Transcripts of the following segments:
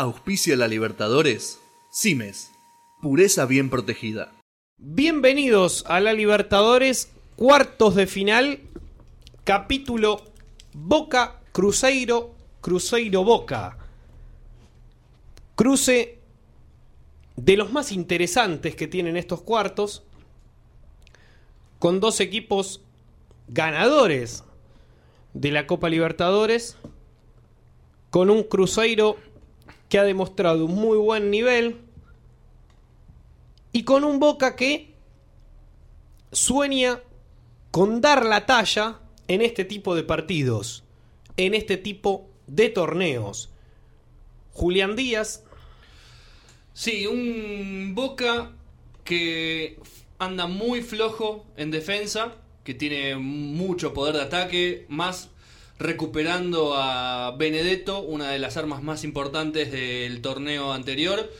Auspicia la Libertadores. Cimes. Pureza bien protegida. Bienvenidos a la Libertadores, cuartos de final, capítulo Boca Cruzeiro, Cruzeiro Boca. Cruce de los más interesantes que tienen estos cuartos, con dos equipos ganadores de la Copa Libertadores, con un Cruzeiro que ha demostrado un muy buen nivel y con un Boca que sueña con dar la talla en este tipo de partidos, en este tipo de torneos. Julián Díaz. Sí, un Boca que anda muy flojo en defensa, que tiene mucho poder de ataque, más recuperando a Benedetto, una de las armas más importantes del torneo anterior.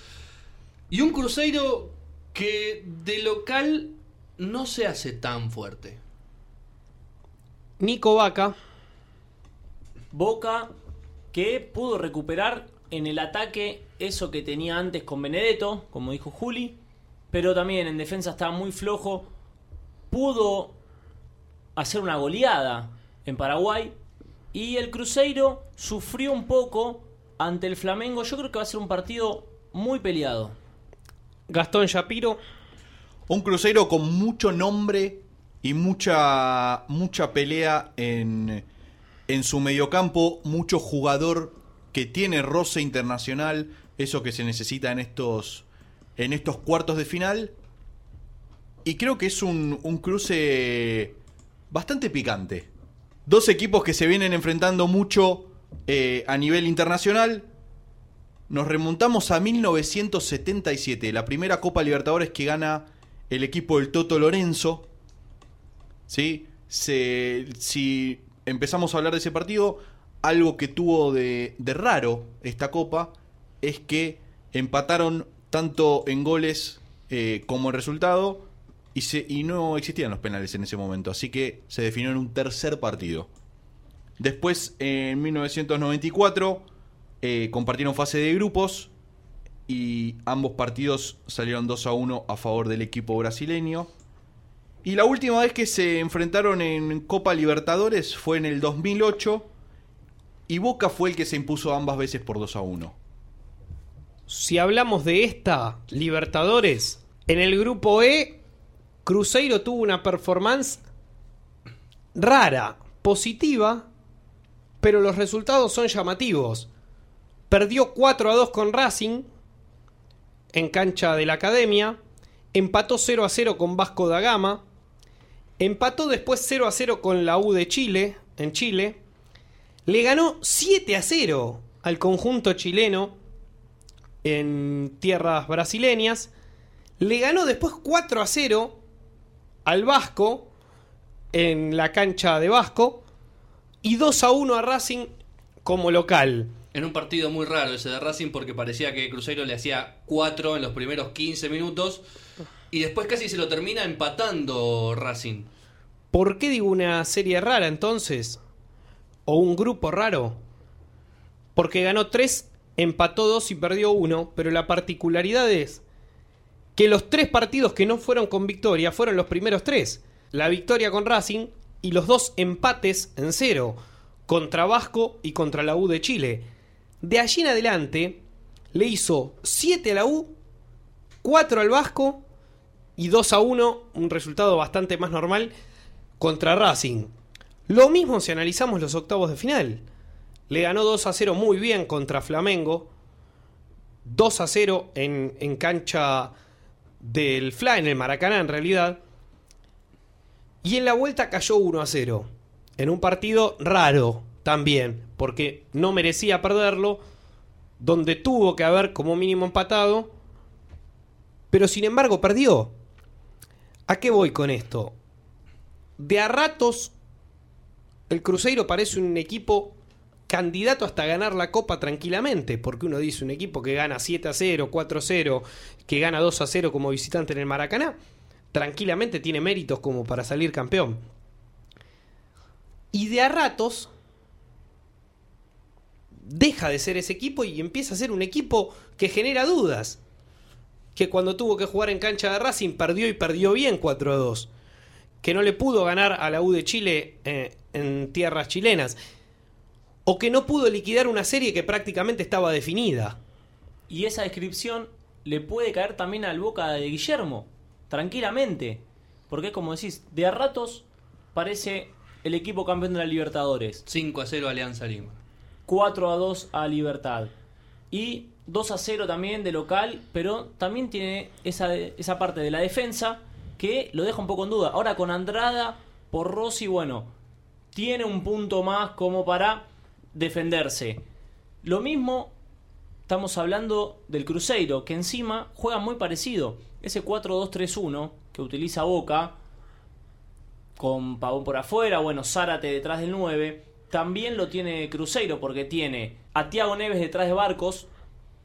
Y un Cruzeiro que de local no se hace tan fuerte. Nico Vaca. Boca que pudo recuperar en el ataque eso que tenía antes con Benedetto, como dijo Juli, pero también en defensa estaba muy flojo. Pudo hacer una goleada en Paraguay y el Cruzeiro sufrió un poco ante el Flamengo. Yo creo que va a ser un partido muy peleado. Gastón Shapiro. Un Cruzeiro con mucho nombre y mucha, mucha pelea en, en su mediocampo. Mucho jugador que tiene roce internacional. Eso que se necesita en estos, en estos cuartos de final. Y creo que es un, un cruce bastante picante. Dos equipos que se vienen enfrentando mucho eh, a nivel internacional. Nos remontamos a 1977, la primera Copa Libertadores que gana el equipo del Toto Lorenzo. ¿Sí? Si empezamos a hablar de ese partido, algo que tuvo de, de raro esta Copa es que empataron tanto en goles eh, como en resultado y, no existían los penales en ese momento, así que se definió en un tercer partido. Después, en 1994, eh, compartieron fase de grupos y ambos partidos salieron 2 a 1 a favor del equipo brasileño. Y la última vez que se enfrentaron en Copa Libertadores fue en el 2008 y Boca fue el que se impuso ambas veces por 2 a 1. Si hablamos de esta Libertadores, en el grupo E, Cruzeiro tuvo una performance rara, positiva, pero los resultados son llamativos. Perdió 4 a 2 con Racing en cancha de la Academia, empató 0 a 0 con Vasco da Gama, empató después 0 a 0 con la U de Chile, en Chile, le ganó 7 a 0 al conjunto chileno en tierras brasileñas, le ganó después 4 a 0 al Vasco en la cancha de Vasco y 2 a 1 a Racing como local. En un partido muy raro ese de Racing porque parecía que Cruzeiro le hacía 4 en los primeros 15 minutos y después casi se lo termina empatando Racing. ¿Por qué digo una serie rara entonces? ¿O un grupo raro? Porque ganó 3, empató 2 y perdió 1, pero la particularidad es que los tres partidos que no fueron con victoria fueron los primeros tres. La victoria con Racing y los dos empates en cero, contra Vasco y contra la U de Chile. De allí en adelante le hizo 7 a la U, 4 al Vasco y 2 a 1, un resultado bastante más normal, contra Racing. Lo mismo si analizamos los octavos de final. Le ganó 2 a 0 muy bien contra Flamengo. 2 a 0 en, en cancha del Fla, en el Maracaná en realidad. Y en la vuelta cayó 1 a 0. En un partido raro también, porque no merecía perderlo, donde tuvo que haber como mínimo empatado, pero sin embargo perdió. ¿A qué voy con esto? De a ratos, el Cruzeiro parece un equipo candidato hasta ganar la copa tranquilamente, porque uno dice un equipo que gana 7 a 0, 4 a 0, que gana 2 a 0 como visitante en el Maracaná, tranquilamente tiene méritos como para salir campeón. Y de a ratos, deja de ser ese equipo y empieza a ser un equipo que genera dudas. Que cuando tuvo que jugar en cancha de Racing perdió y perdió bien 4 a 2. Que no le pudo ganar a la U de Chile eh, en tierras chilenas. O que no pudo liquidar una serie que prácticamente estaba definida. Y esa descripción le puede caer también al boca de Guillermo, tranquilamente. Porque como decís, de a ratos parece el equipo campeón de la Libertadores. 5 a 0 Alianza Lima. 4 a 2 a Libertad. Y 2 a 0 también de local, pero también tiene esa, esa parte de la defensa que lo deja un poco en duda. Ahora con Andrada, por Rossi, bueno, tiene un punto más como para defenderse. Lo mismo estamos hablando del Cruzeiro, que encima juega muy parecido. Ese 4-2-3-1 que utiliza Boca, con Pavón por afuera, bueno, Zárate detrás del 9, también lo tiene Cruzeiro, porque tiene a Tiago Neves detrás de Barcos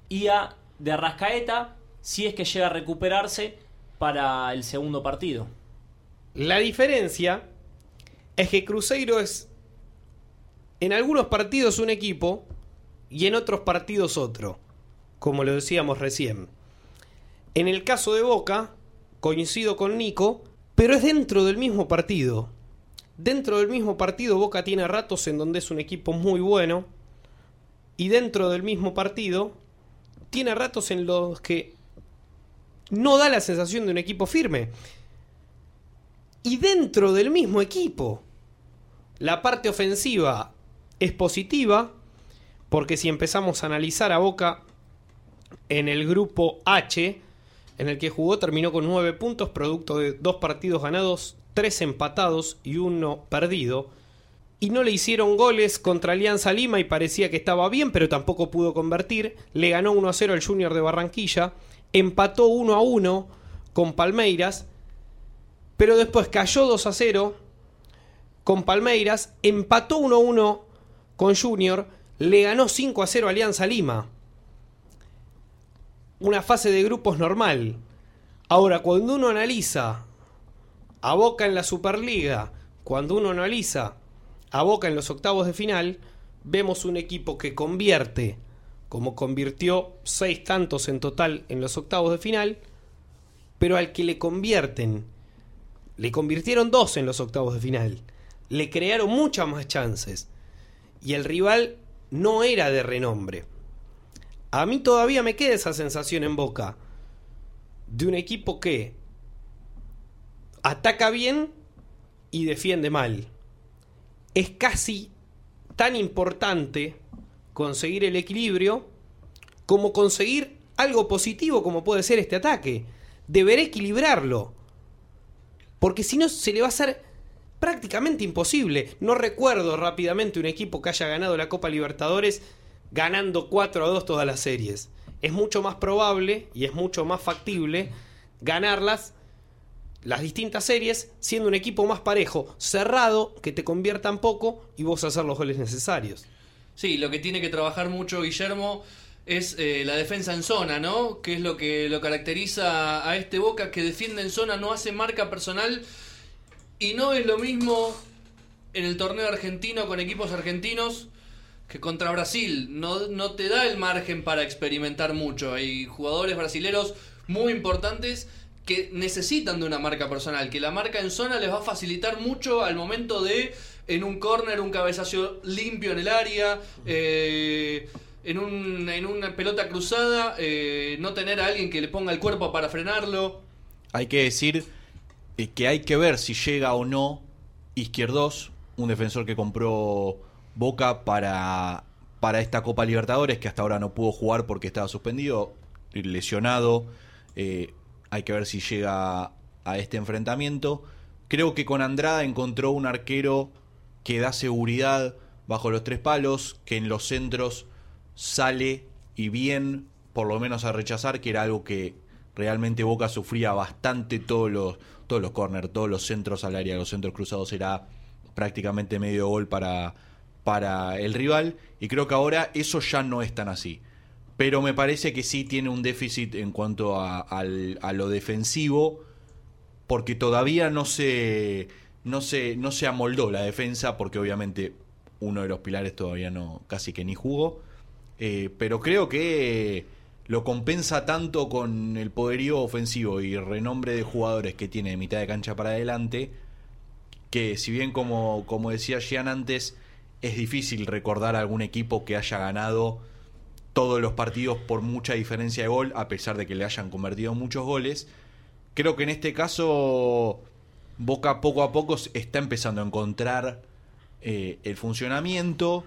y a de Arrascaeta, si es que llega a recuperarse para el segundo partido. La diferencia es que Cruzeiro es en algunos partidos un equipo y en otros partidos otro, como lo decíamos recién. En el caso de Boca, coincido con Nico, pero es dentro del mismo partido. Dentro del mismo partido Boca tiene ratos en donde es un equipo muy bueno y dentro del mismo partido tiene ratos en los que no da la sensación de un equipo firme. Y dentro del mismo equipo, la parte ofensiva es positiva, porque si empezamos a analizar a Boca en el grupo H, en el que jugó, terminó con 9 puntos, producto de dos partidos ganados, tres empatados y uno perdido. Y no le hicieron goles contra Alianza Lima y parecía que estaba bien, pero tampoco pudo convertir. Le ganó 1 a 0 al Junior de Barranquilla. Empató 1 a 1 con Palmeiras. Pero después cayó 2 a 0 con Palmeiras. Empató 1 a 1 con Junior. Le ganó 5 a 0 a Alianza Lima una fase de grupos normal. Ahora, cuando uno analiza a Boca en la Superliga, cuando uno analiza a Boca en los octavos de final, vemos un equipo que convierte, como convirtió seis tantos en total en los octavos de final, pero al que le convierten, le convirtieron dos en los octavos de final, le crearon muchas más chances, y el rival no era de renombre. A mí todavía me queda esa sensación en boca de un equipo que ataca bien y defiende mal. Es casi tan importante conseguir el equilibrio como conseguir algo positivo como puede ser este ataque. Deberé equilibrarlo. Porque si no se le va a hacer prácticamente imposible. No recuerdo rápidamente un equipo que haya ganado la Copa Libertadores ganando 4 a 2 todas las series. Es mucho más probable y es mucho más factible ganarlas las distintas series siendo un equipo más parejo, cerrado, que te conviertan poco y vos hacer los goles necesarios. Sí, lo que tiene que trabajar mucho Guillermo es eh, la defensa en zona, ¿no? Que es lo que lo caracteriza a este Boca que defiende en zona, no hace marca personal y no es lo mismo en el torneo argentino con equipos argentinos que contra Brasil no, no te da el margen para experimentar mucho. Hay jugadores brasileros muy importantes que necesitan de una marca personal, que la marca en zona les va a facilitar mucho al momento de en un corner un cabezazo limpio en el área, eh, en, un, en una pelota cruzada, eh, no tener a alguien que le ponga el cuerpo para frenarlo. Hay que decir que hay que ver si llega o no Izquierdos, un defensor que compró Boca para, para esta Copa Libertadores, que hasta ahora no pudo jugar porque estaba suspendido, lesionado. Eh, hay que ver si llega a este enfrentamiento. Creo que con Andrada encontró un arquero que da seguridad bajo los tres palos, que en los centros sale y bien, por lo menos a rechazar, que era algo que realmente Boca sufría bastante todos los, todos los corners, todos los centros al área, los centros cruzados era prácticamente medio gol para, para el rival y creo que ahora eso ya no es tan así. Pero me parece que sí tiene un déficit en cuanto a, lo defensivo porque todavía no se, no, se, no se amoldó la defensa porque obviamente uno de los pilares todavía no casi que ni jugó. eh, pero creo que lo compensa tanto con el poderío ofensivo y renombre de jugadores que tiene de mitad de cancha para adelante, que si bien como, como decía Gian antes, es difícil recordar algún equipo que haya ganado todos los partidos por mucha diferencia de gol, a pesar de que le hayan convertido muchos goles. Creo que en este caso Boca poco a poco está empezando a encontrar eh, el funcionamiento,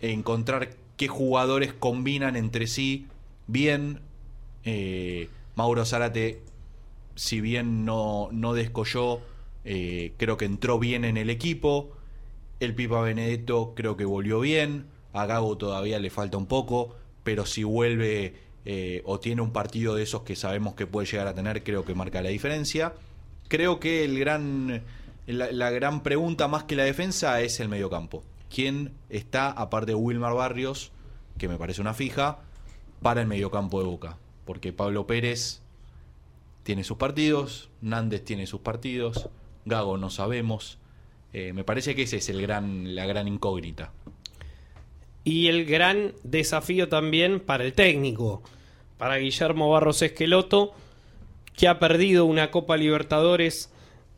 encontrar qué jugadores combinan entre sí bien. Eh, Mauro Zárate, si bien no, no descolló, eh, creo que entró bien en el equipo. El Pipa Benedetto creo que volvió bien. A Gago todavía le falta un poco, pero si vuelve eh, o tiene un partido de esos que sabemos que puede llegar a tener, creo que marca la diferencia. Creo que el gran, la, gran pregunta más que la defensa es el mediocampo. ¿Quién está, aparte de Wilmar Barrios, que me parece una fija, para el mediocampo de Boca? Porque Pablo Pérez tiene sus partidos, Nández tiene sus partidos, Gago no sabemos. Eh, me parece que ese es el gran, la gran incógnita. Y el gran desafío también para el técnico, para Guillermo Barros Esqueloto, que ha perdido una Copa Libertadores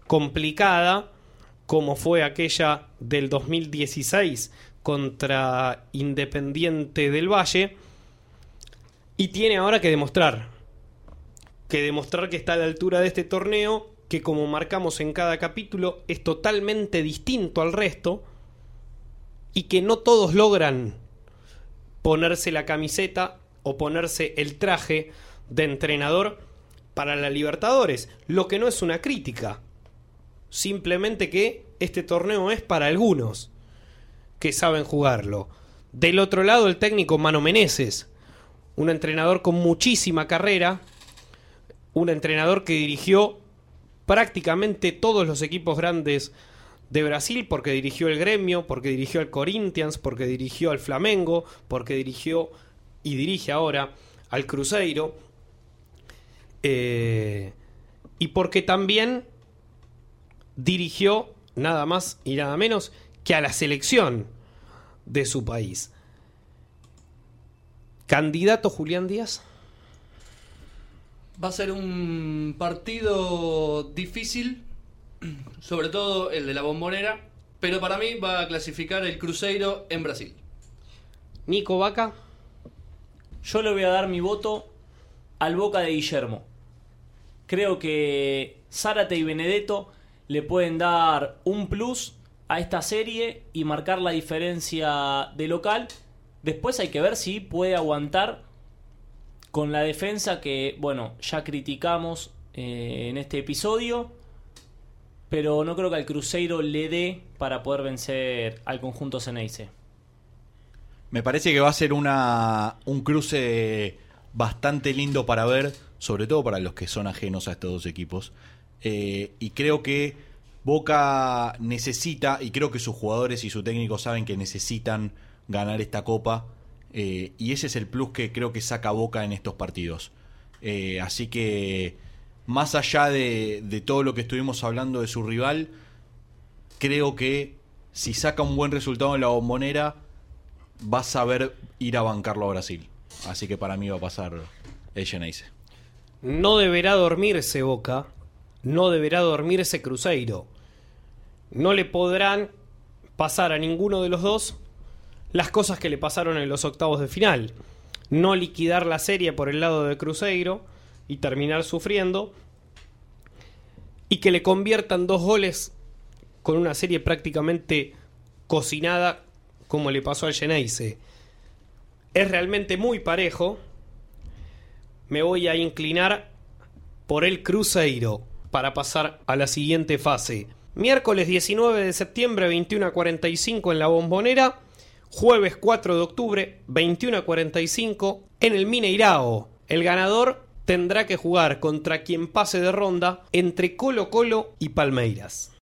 complicada, como fue aquella del 2016 contra Independiente del Valle, y tiene ahora que demostrar, que demostrar que está a la altura de este torneo, que como marcamos en cada capítulo, es totalmente distinto al resto, y que no todos logran ponerse la camiseta o ponerse el traje de entrenador para la Libertadores, lo que no es una crítica, simplemente que este torneo es para algunos que saben jugarlo. Del otro lado el técnico Mano Meneses, un entrenador con muchísima carrera, un entrenador que dirigió prácticamente todos los equipos grandes de Brasil porque dirigió el Gremio, porque dirigió al Corinthians, porque dirigió al Flamengo, porque dirigió y dirige ahora al Cruzeiro. Eh, y porque también dirigió nada más y nada menos que a la selección de su país. ¿Candidato Julián Díaz? Va a ser un partido difícil, sobre todo el de la bombonera, pero para mí va a clasificar el Cruzeiro en Brasil. Nico Vaca. Yo le voy a dar mi voto al Boca de Guillermo. Creo que Zárate y Benedetto le pueden dar un plus a esta serie y marcar la diferencia de local. Después hay que ver si puede aguantar con la defensa que, bueno, ya criticamos eh, en este episodio. Pero no creo que al Cruzeiro le dé para poder vencer al conjunto Ceneice. Me parece que va a ser una, un cruce bastante lindo para ver, sobre todo para los que son ajenos a estos dos equipos. Eh, y creo que Boca necesita, y creo que sus jugadores y su técnico saben que necesitan ganar esta copa. eh, y ese es el plus que creo que saca Boca en estos partidos. Eh, así que, más allá de, todo lo que estuvimos hablando de su rival, creo que si saca un buen resultado en la bombonera, va a saber ir a bancarlo a Brasil. Así que para mí va a pasar el Geneise. No deberá dormirse Boca, no deberá dormirse Cruzeiro. No le podrán pasar a ninguno de los dos las cosas que le pasaron en los octavos de final. No liquidar la serie por el lado de Cruzeiro y terminar sufriendo. Y que le conviertan dos goles con una serie prácticamente cocinada como le pasó al Geneise. Es realmente muy parejo. Me voy a inclinar por el Cruzeiro para pasar a la siguiente fase. Miércoles 19 de septiembre, 21 a 45 en la Bombonera. Jueves 4 de octubre, 21 a 45 en el Mineirao. El ganador tendrá que jugar contra quien pase de ronda entre Colo Colo y Palmeiras.